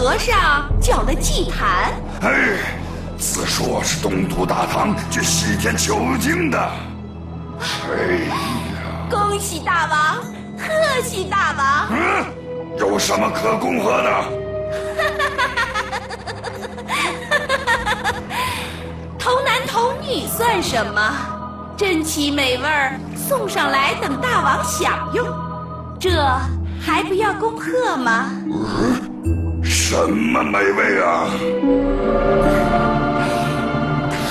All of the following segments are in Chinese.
和尚搅了祭坛，哎，此说是东土大唐去西天求经的。哎呀，恭喜大王，贺喜大王！嗯，有什么可恭贺的？童男童女算什么？珍奇美味儿送上来，等大王享用，这还不要恭贺吗？什么美味啊？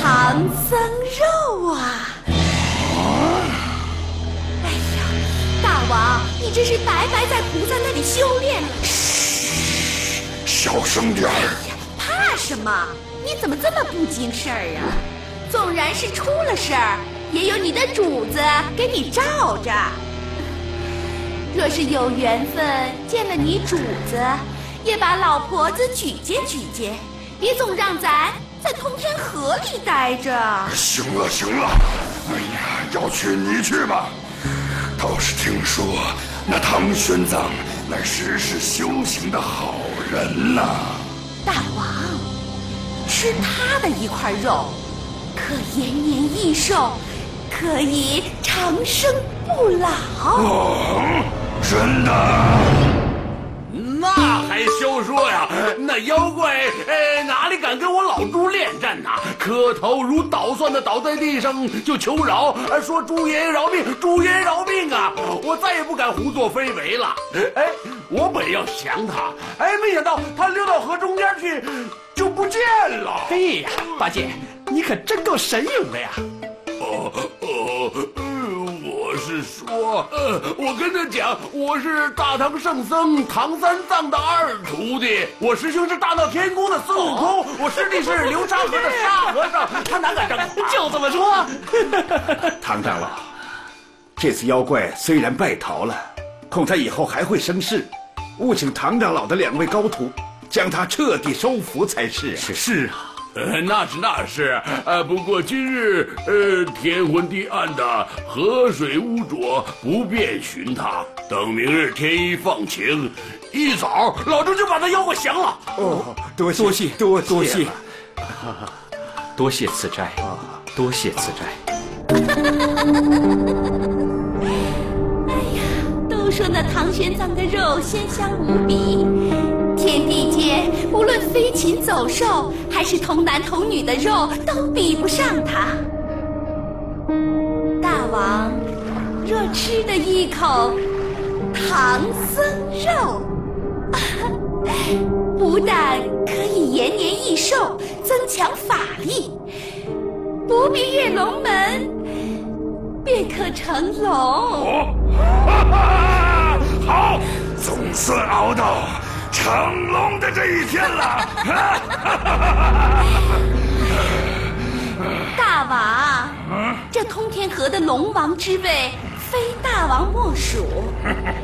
唐僧肉啊！哎呀，大王，你这是白白在菩萨那里修炼了。小声点儿。哎，怕什么？你怎么这么不经事儿啊？纵然是出了事儿，也有你的主子给你罩着。若是有缘分见了你主子，也把老婆子举荐举荐，别总让咱在通天河里待着。行了行了，哎呀，要去你去吧。倒是听说那唐玄奘乃时世修行的好人呐、大王，吃他的一块肉，可延年益寿，可以长生不老。哦，真的？那还休说呀！那妖怪，呃，哪里敢跟我老猪恋战呐？磕头如捣蒜的倒在地上就求饶，呃说猪爷爷饶命，猪爷爷饶命啊！我再也不敢胡作非为了。哎，我本要降他，哎，没想到他溜到河中间去，就不见了。嘿呀，八戒，你可真够神勇的呀！哦哦，是说，呃，我跟他讲，我是大唐圣僧唐三藏的二徒弟，我师兄是大闹天宫的孙悟空，我师弟是流沙河的沙和尚，他哪敢这么夸？就这么说。唐长老，这次妖怪虽然败逃了，恐他以后还会生事，务请唐长老的两位高徒将他彻底收服才是。是是啊，呃，那是那是，呃，不过今日呃天昏地暗的，河水污浊，不便寻他。等明日天一放晴，一早老猪就把他妖怪降了。哦，多谢多谢多 多谢了多谢赐斋，多谢赐斋。哎呀，都说那唐玄奘的肉鲜香无比，天地间无论飞禽走兽，还是童男童女的肉，都比不上他。大王，若吃的一口唐僧肉，不但可以延年益寿，增强法力，不必跃龙门，便可成龙。好，总算熬到成龙的这一天了。大王，这通天河的龙王之位，非大王莫属。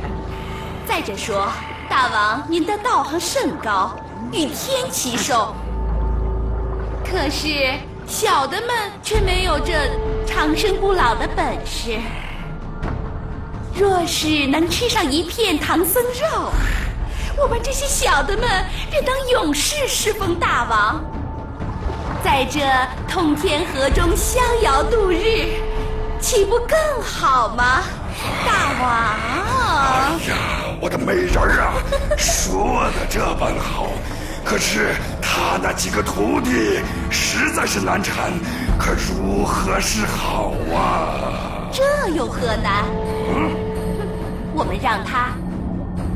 再者说，大王您的道行甚高，与天齐寿。可是小的们却没有这长生不老的本事。若是能吃上一片唐僧肉，我们这些小的们便当勇士侍奉大王。在这通天河中逍遥度日，岂不更好吗？大王，哎呀，我的美人儿啊，说的这般好，可是他那几个徒弟实在是难缠，可如何是好啊？这有何难？我们让他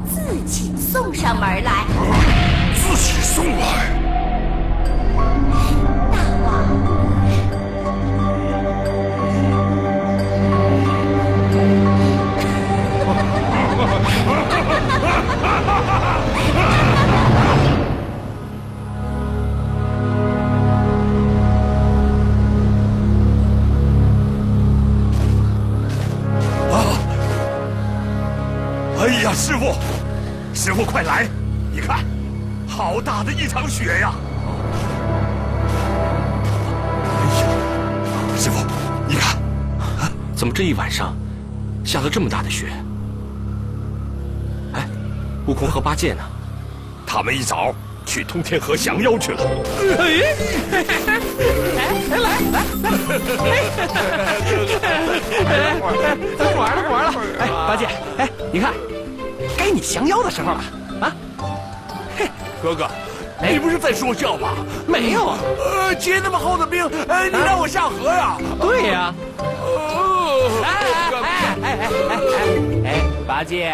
自己送上门来。自己送来。大王。哎呀，师傅，师傅快来！你看，好大的一场雪呀！哎呀，师傅，你看，怎么这一晚上下了这么大的雪？哎，悟空和八戒呢？他们一早去通天河降妖去了。哎，来来来，哎不玩了，不玩了。哎，八戒，哎，你看，该你降妖的时候了啊！嘿哥哥，你不是在说笑吧？没有啊，呃，结那么厚的冰，呃，你让我下河呀？对呀。哦，哎哎哎哎哎哎哎，八戒，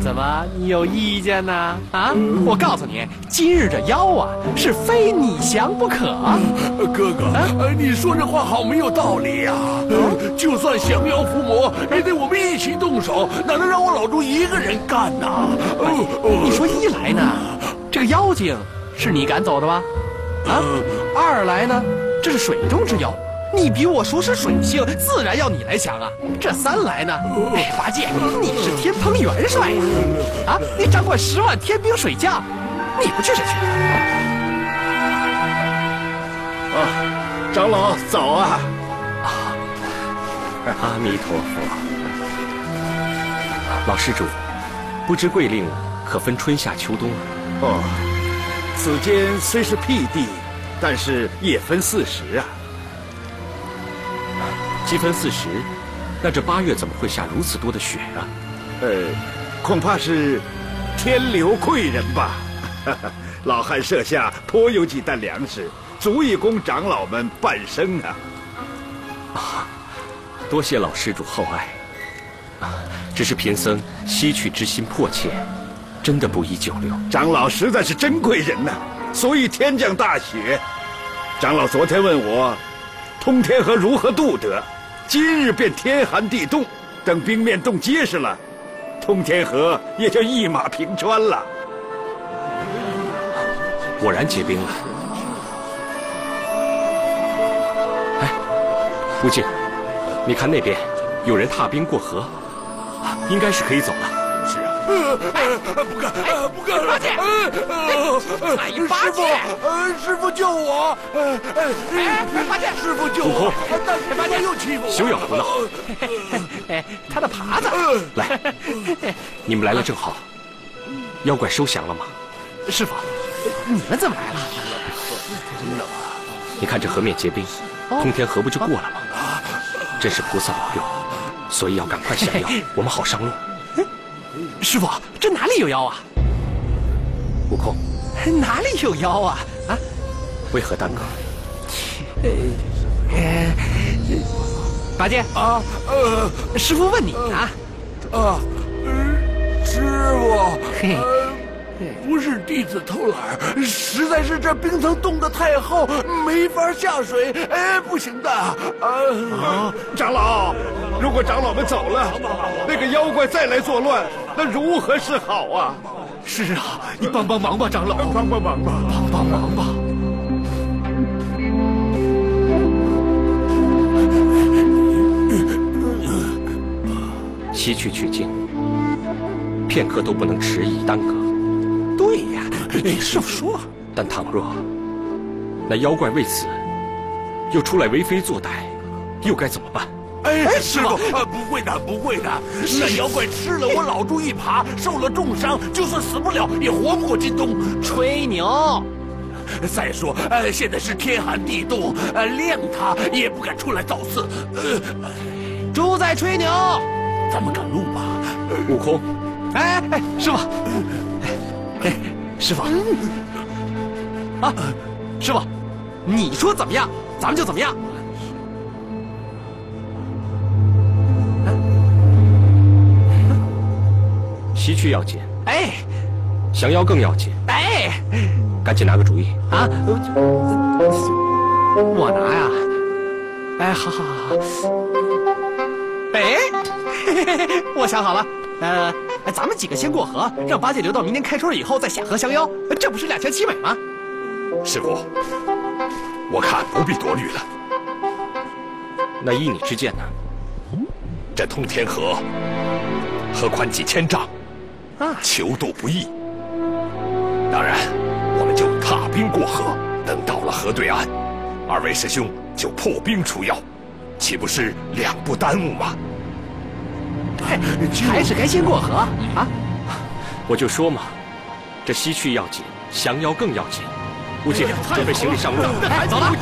怎么你有意见呢？啊，我告诉你，今日这妖啊，是非你降不可。哥哥，啊，你说这话好没有道理呀！就算降妖伏魔，也得我们一起动手，哪能让我老猪一个人干呢？哦你说一来呢，这个妖精是你赶走的吧？啊，二来呢，这是水中之妖，你比我熟识水性，自然要你来强啊。这三来呢，哎，八戒，你是天蓬元帅呀，啊，你掌管十万天兵水将，你不去谁去？啊，长老早啊！阿弥陀佛。老施主，不知贵令可分春夏秋冬？哦，此间虽是僻地，但是也分四时啊。积分四十，那这八月怎么会下如此多的雪啊？呃，恐怕是天流贵人吧。老汉设下颇有几担粮食，足以供长老们半生啊。多谢老施主厚爱。啊，只是贫僧西去之心迫切，真的不宜久留。长老实在是真贵人呐、所以天降大雪。长老昨天问我，通天河如何渡得？今日便天寒地冻，等冰面冻结实了，通天河也就一马平川了。果然结冰了。哎，吴静，你看那边有人踏冰过河，应该是可以走了。不干，不干了！八戒哎师傅，师傅救我！呃呃，哎八戒师傅救我！但是八戒又欺负我，休要胡闹，他的耙子，来，你们来了正好。妖怪收降了吗？师傅，你们怎么来了？你看这河面结冰，通天河不就过了吗？真是菩萨保佑，所以要赶快下药，我们好上路。师傅，这哪里有妖啊？悟空，哪里有妖啊？啊？为何耽搁？八戒，啊呃师傅问你啊。啊，呃师傅，嘿呃，不是弟子偷懒，实在是这冰层冻得太厚，没法下水，哎，不行的。啊，啊，长老，如果长老们走了，那个妖怪再来作乱，那如何是好啊？是啊，你帮帮忙吧，长老，帮帮忙吧！帮帮忙吧。西去取经，片刻都不能迟疑耽搁。对呀，师傅说，但倘若那妖怪为此又出来为非作歹，又该怎么办？哎，师傅，呃，不会的，不会的，那妖怪吃了我老猪一耙，受了重伤，就算死不了，也活不过今冬。吹牛。再说，呃，现在是天寒地冻，呃，谅他也不敢出来造次。呃，猪在吹牛。咱们赶路吧。悟空，哎哎，师傅，哎，师傅，啊，师傅，你说怎么样，咱们就怎么样。西去要紧，哎降妖更要紧，哎赶紧拿个主意。啊，呃我拿呀！哎，好好好好。哎，嘿嘿嘿嘿我想好了，呃，咱们几个先过河，让八戒留到明年开春以后再下河降妖，这不是两全其美吗？师傅，我看不必多虑了。那依你之见呢？这通天河河宽几千丈，啊求渡不易。当然，我们就踏冰过河，等到了河对岸，二位师兄就破冰除妖，岂不是两不耽误吗？还是该先过河啊！我就说嘛，这西去要紧，降妖更要紧。悟净，准备行李上路。哎，走了，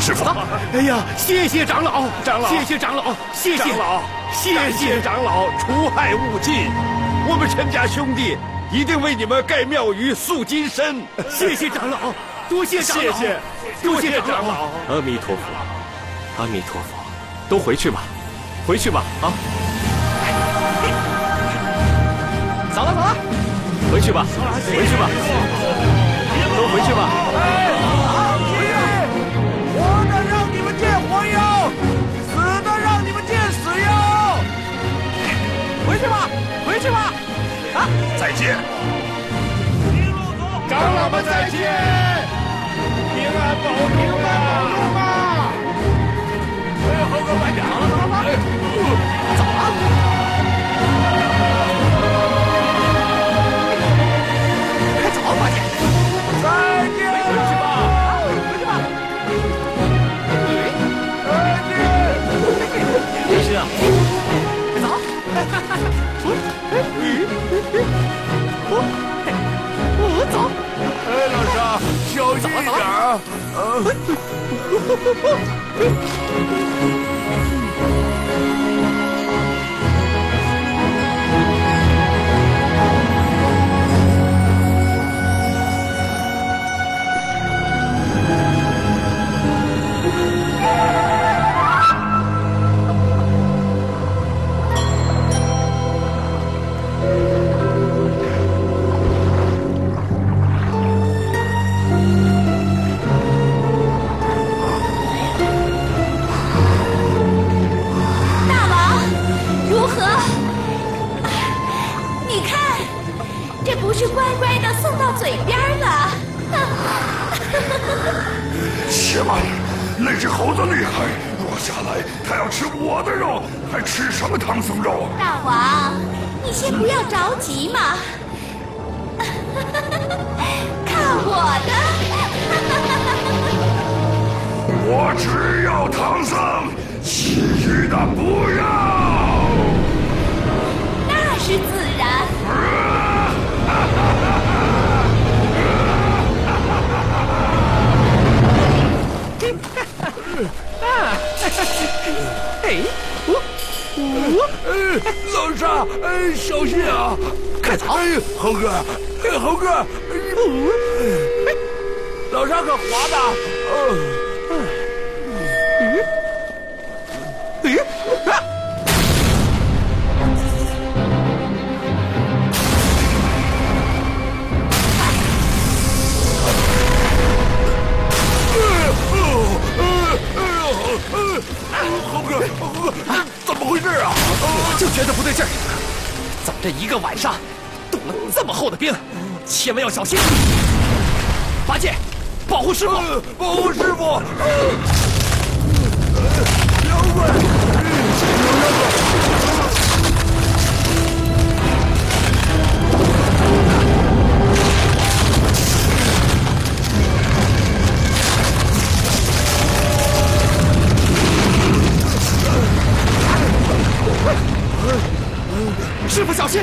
师傅。哎呀，谢谢长老，长老谢谢长老，谢谢长老，谢谢长老，除害勿尽。我们陈家兄弟一定为你们盖庙宇、塑金身。谢谢长老，多谢长老，谢谢多谢长老。阿弥陀佛，阿弥陀佛，都回去吧，回去吧啊！走了走了。回去吧，回去吧，都回去吧。活的让你们见活妖，死的让你们见死妖。回去吧，回去吧！啊，再见。长老们再见，平安保重啊！哎，猴哥快点啊！走了，好了，哎，猴哥，猴哥，老沙可滑的。哎，啊！猴哥，猴哥，怎么回事啊？我就觉得不对劲儿，怎么这一个晚上这么厚的冰？千万要小心！八戒，保护师傅！呃保护师傅！呃妖怪，有妖怪！师傅小心！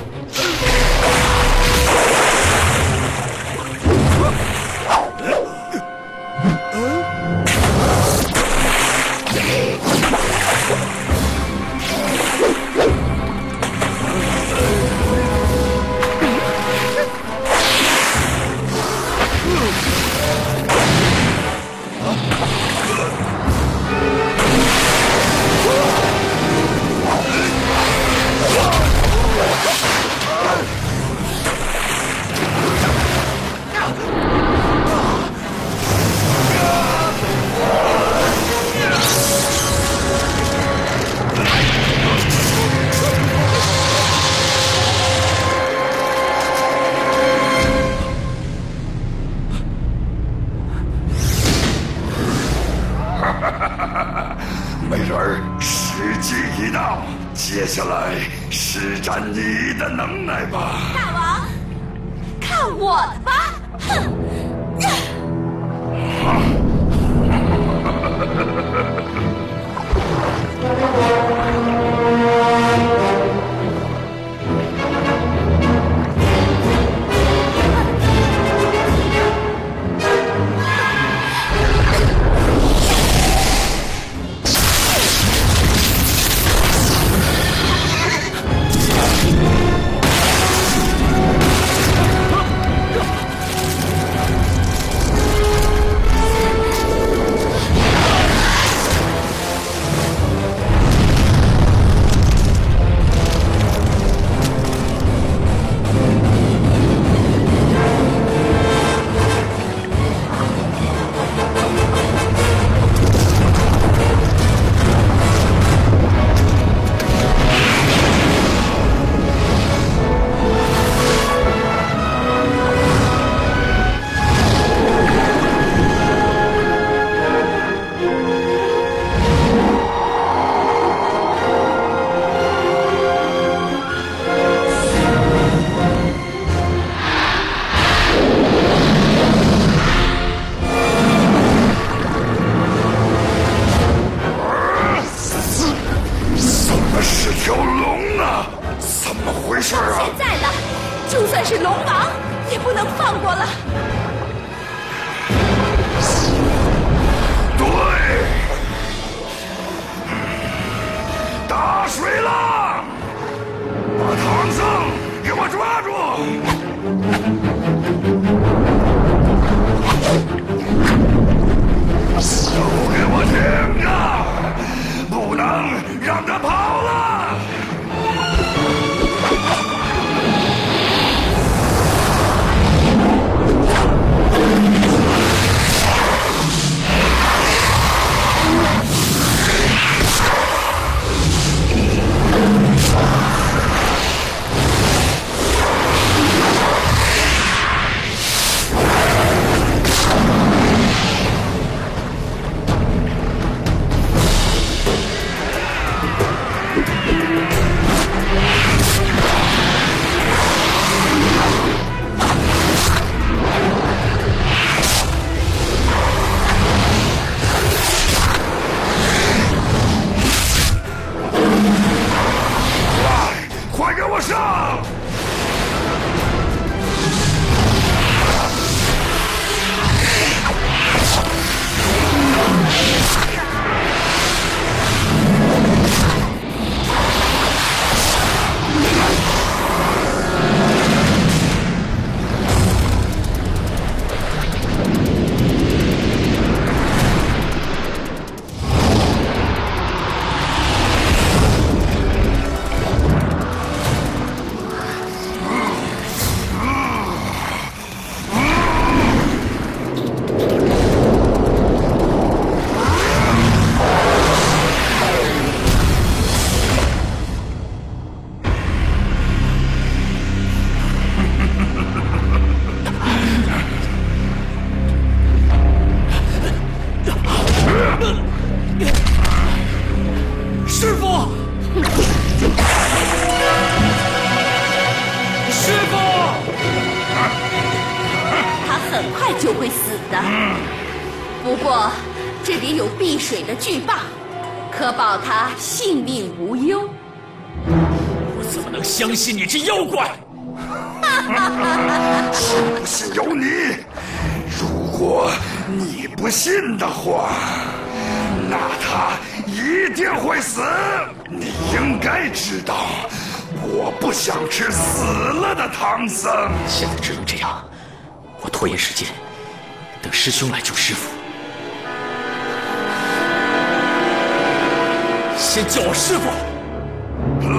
师傅！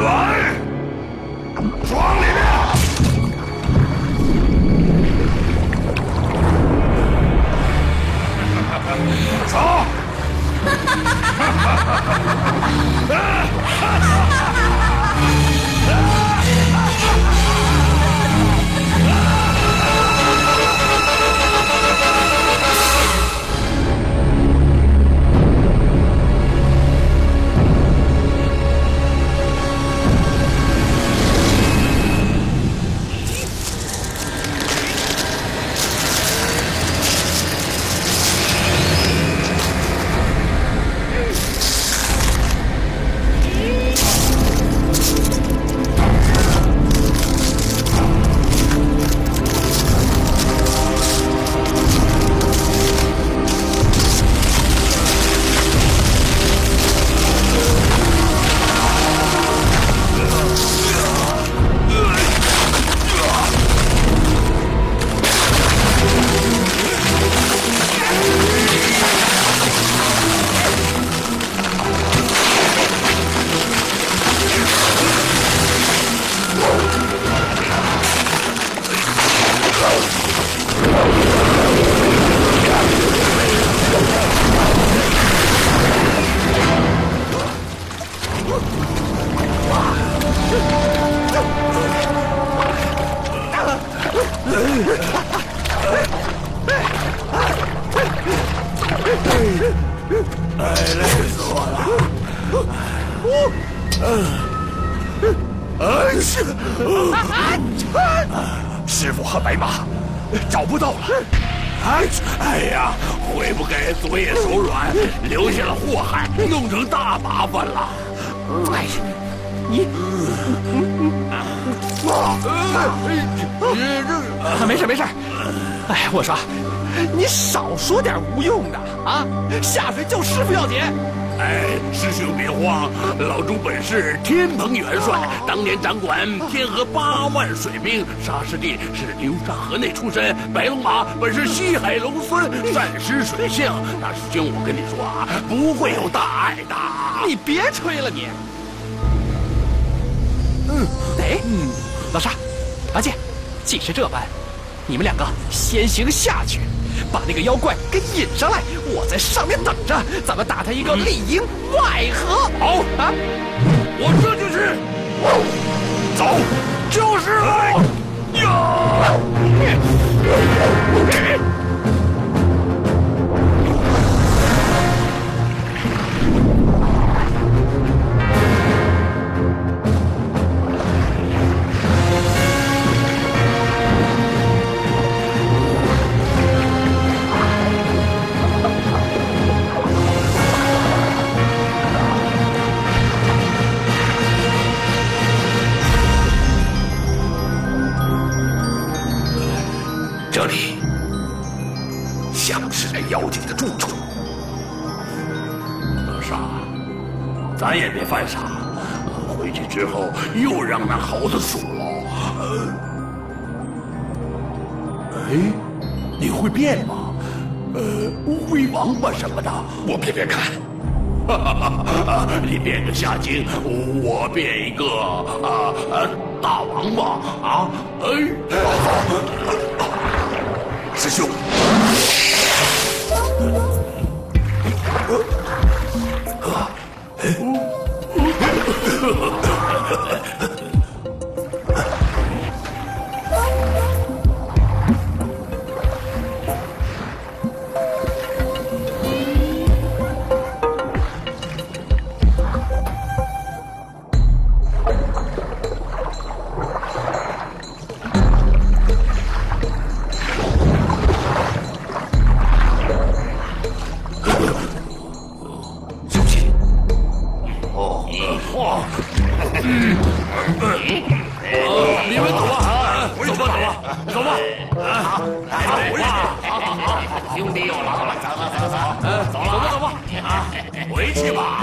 来，庄里面。走。哎，累死我了！哎，师傅和白马找不到了。哎，哎呀，悔不该昨夜手软，留下了祸害，弄成大麻烦了？哎，没事没事。哎，我说，你少说点无用的啊！下水救师傅要紧。哎，师兄别慌，老朱本是天蓬元帅，当年掌管天河八万水兵，沙师弟是流沙河内出身，白龙马本是西海龙孙，善施水性。大师兄，我跟你说啊，不会有大碍的。你别吹了你。嗯，哎，老沙，八戒，既是这般，你们两个先行下去。把那个妖怪给引上来，我在上面等着，咱们打他一个里应外合。好啊，我这就去。走，就是了。呀！下京，我变一个。你们走吧，走吧，走吧，走吧。好，好，回去。好，好，兄弟又来了，走，走，走，走，走吧，走吧。啊，回去吧。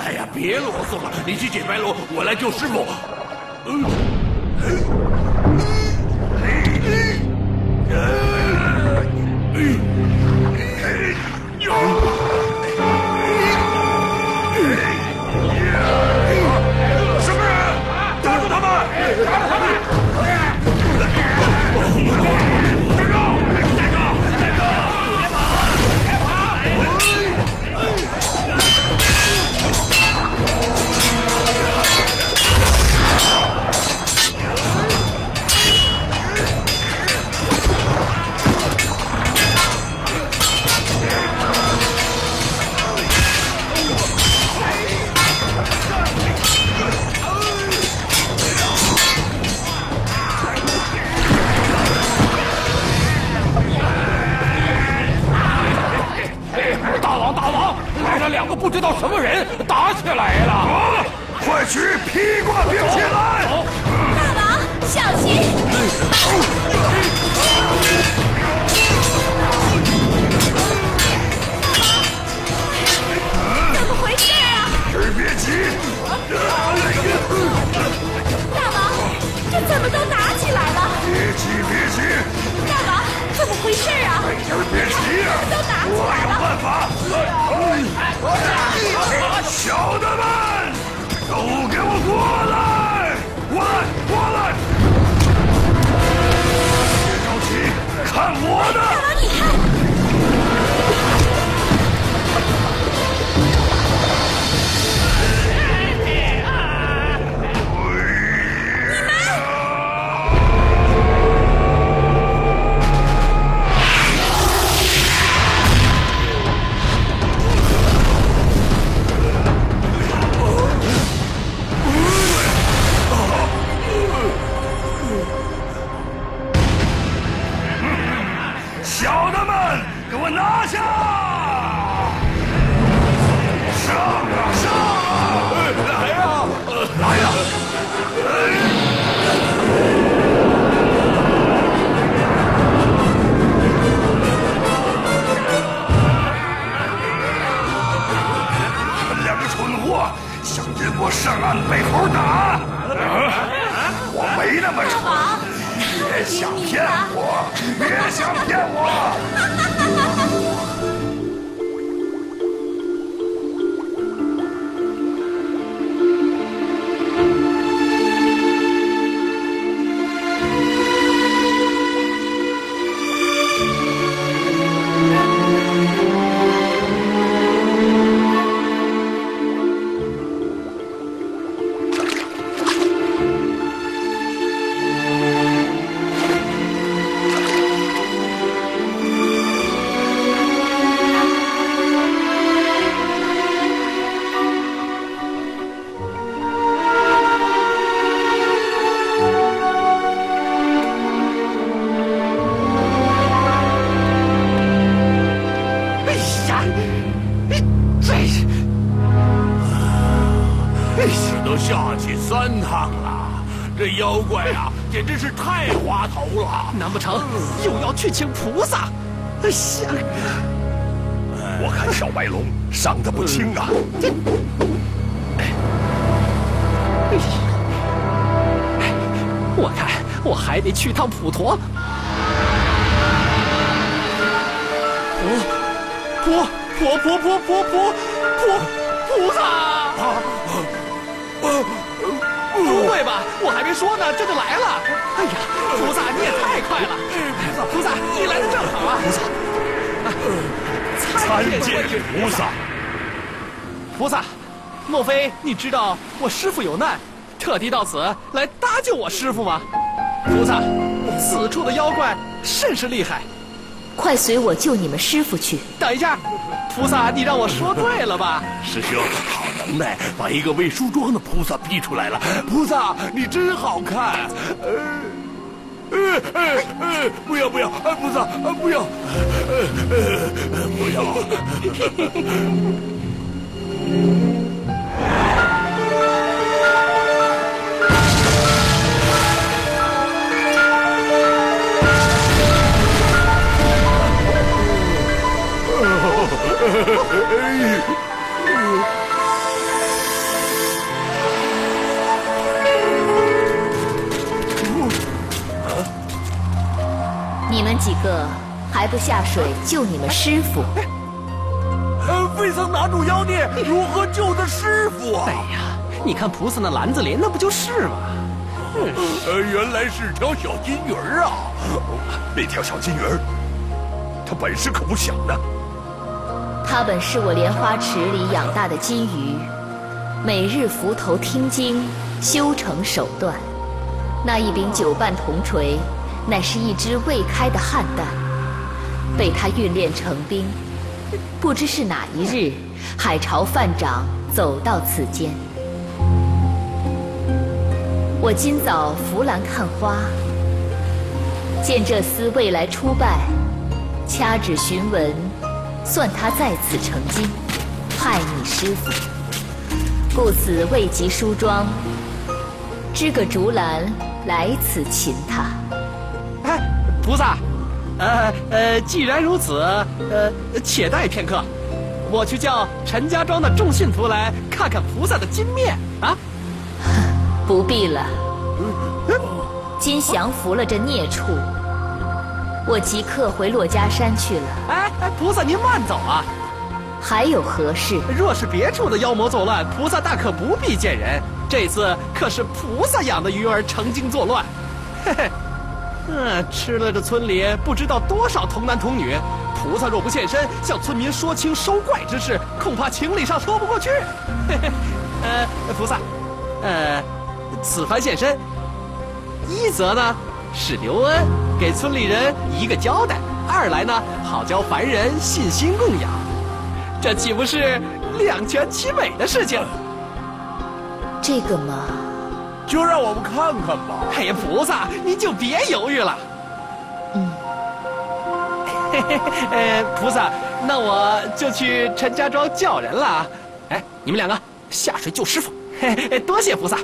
哎呀，别啰嗦了，你去解白龙，我来救师傅。嗯，去趟普陀，菩，菩，菩，菩，菩，菩，菩，菩萨！不会吧，我还没说呢，这就来了！哎呀，菩萨你也太快了！菩萨，你来的正好啊！菩萨，参见菩萨。菩萨，莫非你知道我师父有难，特地到此来搭救我师父吗？菩萨，此处的妖怪甚是厉害。快随我救你们师傅去！等一下，菩萨，你让我说对了吧？师兄，好能耐，把一个未梳妆的菩萨逼出来了。菩萨，你真好看。呃，呃呃呃，不要不要，呃菩萨，呃不要，呃呃不要。你们几个还不下水救你们师傅？呃，未曾拿住妖孽，如何救的师傅啊哎？呀，你看菩萨那篮子里，那不就是吗？呃，原来是条小金鱼儿啊！那条小金鱼儿，它本事可不小呢。它本是我莲花池里养大的金鱼，每日伏头听经，修成手段。那一柄九瓣铜锤，乃是一只未开的汉蛋，被他训练成兵。不知是哪一日，海潮泛涨，走到此间。我今早扶栏看花，见这厮未来出拜，掐指询问，算他在此成精，害你师傅，故此未及梳妆，支个竹篮来此擒他。哎，菩萨，呃呃，既然如此，呃，且待片刻，我去叫陈家庄的众信徒来看看菩萨的金面啊。不必了，今降服了这孽畜，我即刻回珞珈山去了。哎哎，菩萨您慢走啊！还有何事？若是别处的妖魔作乱，菩萨大可不必见人。这次可是菩萨养的鱼儿成精作乱，嘿嘿，嗯，吃了这村里不知道多少童男童女。菩萨若不现身，向村民说清收怪之事，恐怕情理上说不过去。嘿嘿，呃，菩萨，呃。此番现身，一则呢是刘恩，给村里人一个交代；二来呢好教凡人信心供养，这岂不是两全其美的事情？这个嘛，就让我们看看吧。哎呀，菩萨，您就别犹豫了。嗯，嘿嘿，呃，菩萨，那我就去陈家庄叫人了。哎，你们两个下水救师傅。嘿 嘿，多谢菩萨。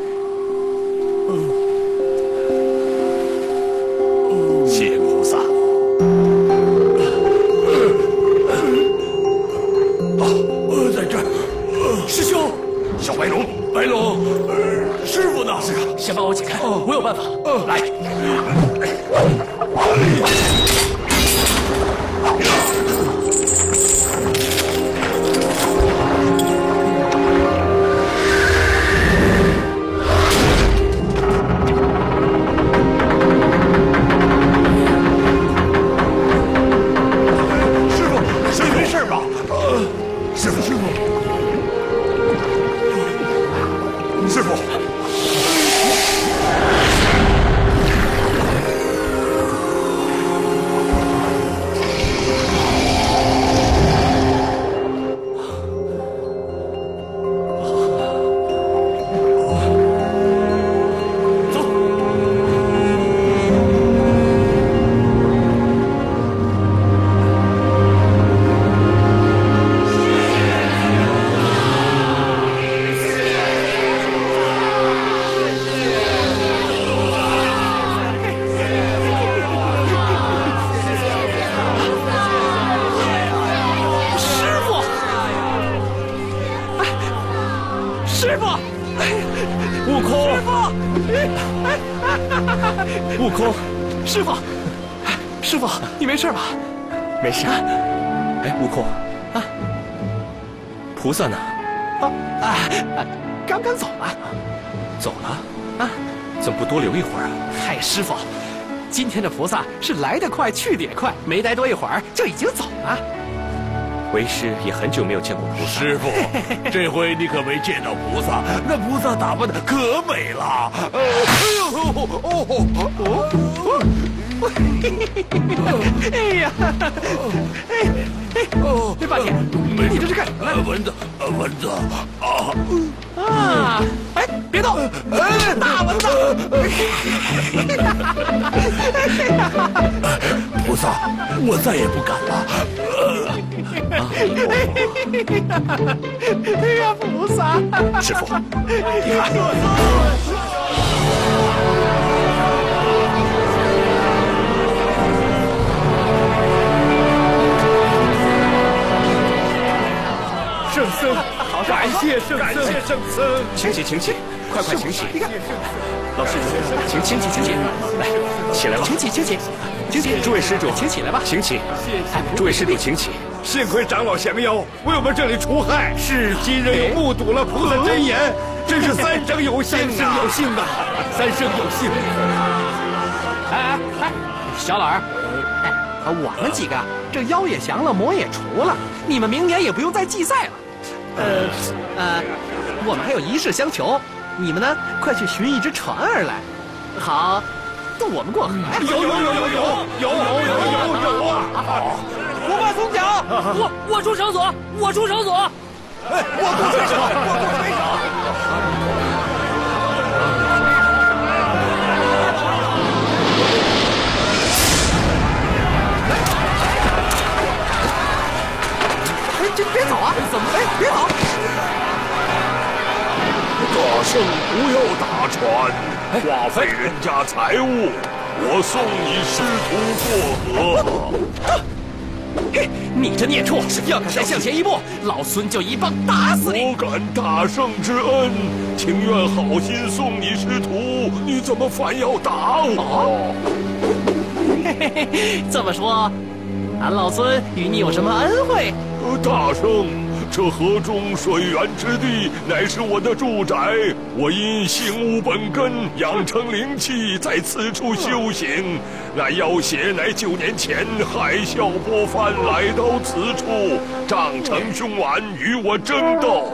悟空，师傅，悟空，师傅，哎师傅，你没事吧？没事。哎，悟空，啊菩萨呢？啊啊，刚刚走了。走了？啊，怎么不多留一会儿啊？嗨，师傅，今天的菩萨是来得快，去得也快，没待多一会儿就已经走了。为师也很久没有见过菩萨。师傅，这回你可没见到菩萨，那菩萨打扮的可美了。呃，哎呦，哦哦哎呀，哎哎，哦，这八戒，你这是干什么？蚊子，蚊子啊！啊！哎，别动！哎，大蚊子！菩萨，我再也不敢了。哎呀，菩萨！师傅，你看，圣僧，感谢圣僧，感谢圣僧。请起，请起，快快请起。你看，老师，请请起，请起，来，起来吧。请起，请起，请起，诸位施主，请起来吧。请起。诸位施主，请起。幸亏长老降妖，为我们这里除害。是今日又目睹了菩萨真言，真是三生有幸啊！三生有幸啊！三生有幸。哎哎哎，小老儿，哎，我们几个这妖也降了，魔也除了，你们明年也不用再祭赛了。呃呃，我们还有一事相求，你们呢，快去寻一只船儿来，好渡我们过河呀。有有有有有有有有有啊！好，不怕松脚，我我出绳索，我出绳索。我不水手，我不水手。怎么？哎，别跑！大圣不要打船，花费人家财物，我送你师徒过河。你这孽畜，要敢再向前一步，老孙就一棒打死你！我感大圣之恩，情愿好心送你师徒，你怎么反要打我？嘿嘿嘿，这么说，俺老孙与你有什么恩惠？呃大圣，这河中水源之地乃是我的住宅，我因性悟本根，养成灵气，在此处修行。那妖邪乃九年前海啸波翻来到此处，仗成凶顽，与我争斗，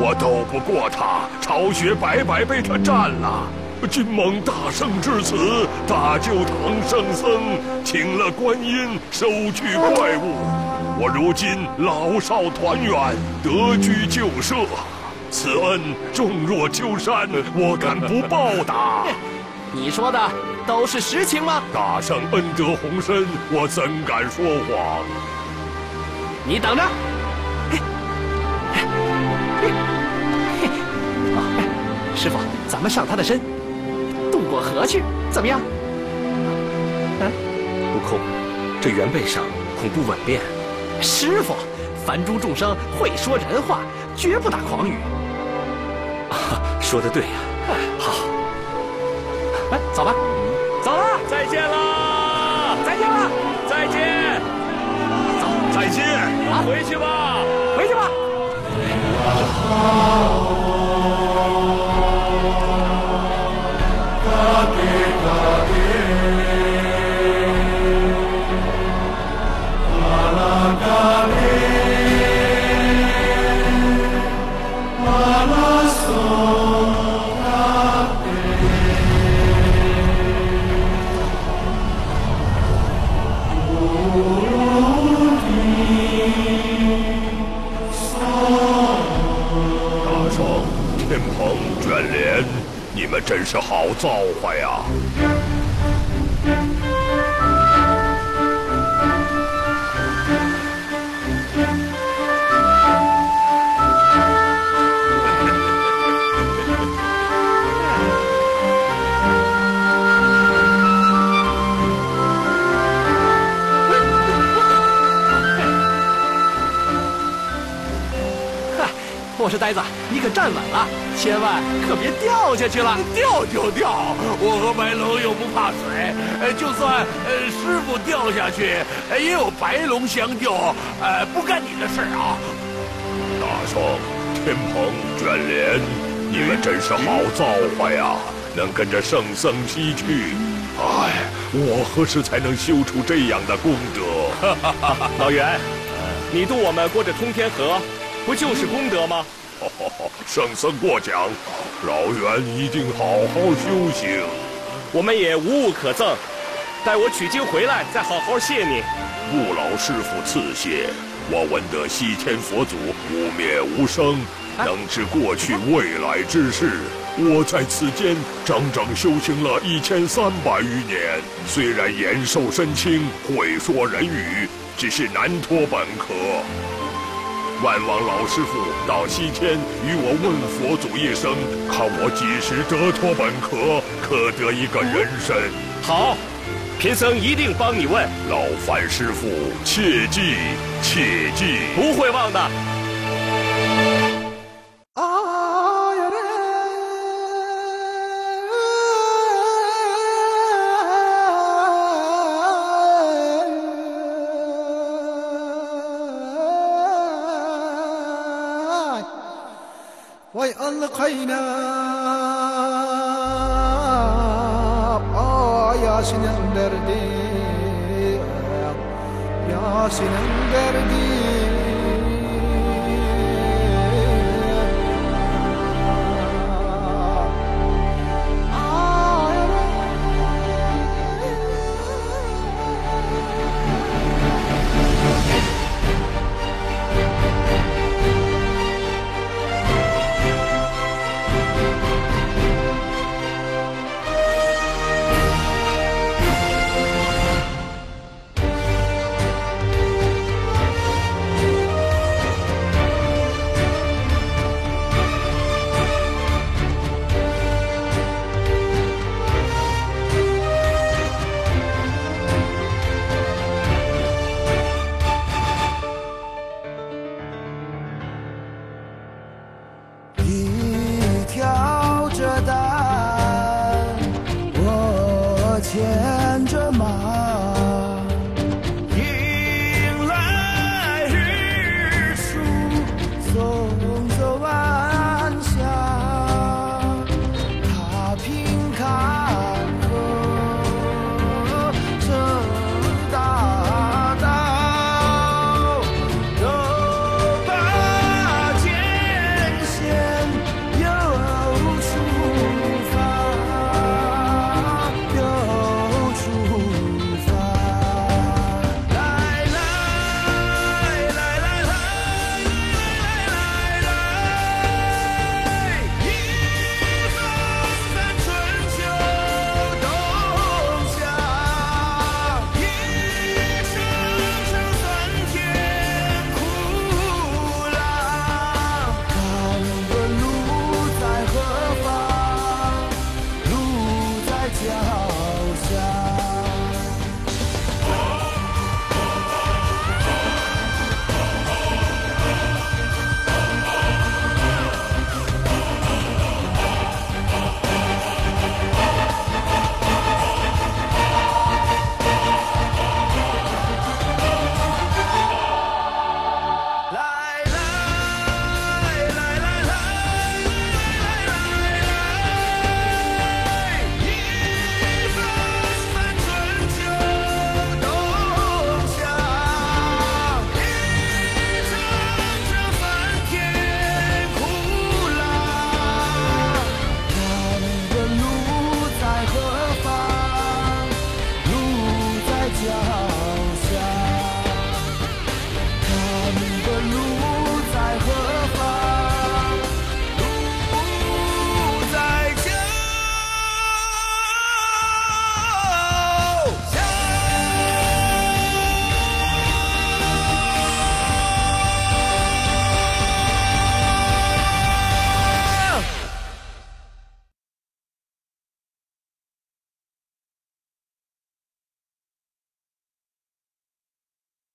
我斗不过他，巢穴白白被他占了。今蒙大圣至此，大救唐圣僧，请了观音，收去怪物。我如今老少团圆，得居旧舍，此恩重若丘山，我敢不报答？你说的都是实情吗？大圣恩德宏深，我怎敢说谎？你等着！师傅，咱们上他的身，渡过河去，怎么样？嗯，悟空，这原背上恐不稳便。师傅，凡诸众生会说人话，绝不打诳语。啊，说的对呀、好，哎，走吧，走了，再见啦！再见了，再见！再见。啊，回去吧。回去吧。大真是好造化呀！千万可别掉下去了。掉就掉，我和白龙又不怕水，呃，就算呃师傅掉下去，呃也有白龙相救，呃，不干你的事儿啊。大圣，天蓬、卷帘，你们真是好造化呀！能跟着圣僧西去，哎，我何时才能修出这样的功德？老袁，你渡我们过这通天河，不就是功德吗？圣僧过奖，老袁一定好好修行。我们也无物可赠，待我取经回来再好好谢你。不劳师傅赐谢。我闻得西天佛祖无灭无生，能知过去未来之事。我在此间整整修行了一千三百余年，虽然延寿身轻，会说人语，只是难脱本科。万望老师傅到西天与我问佛祖一声，看我几时得脱本壳，可得一个人身。好，贫僧一定帮你问，劳烦师傅切记切记。不会忘的。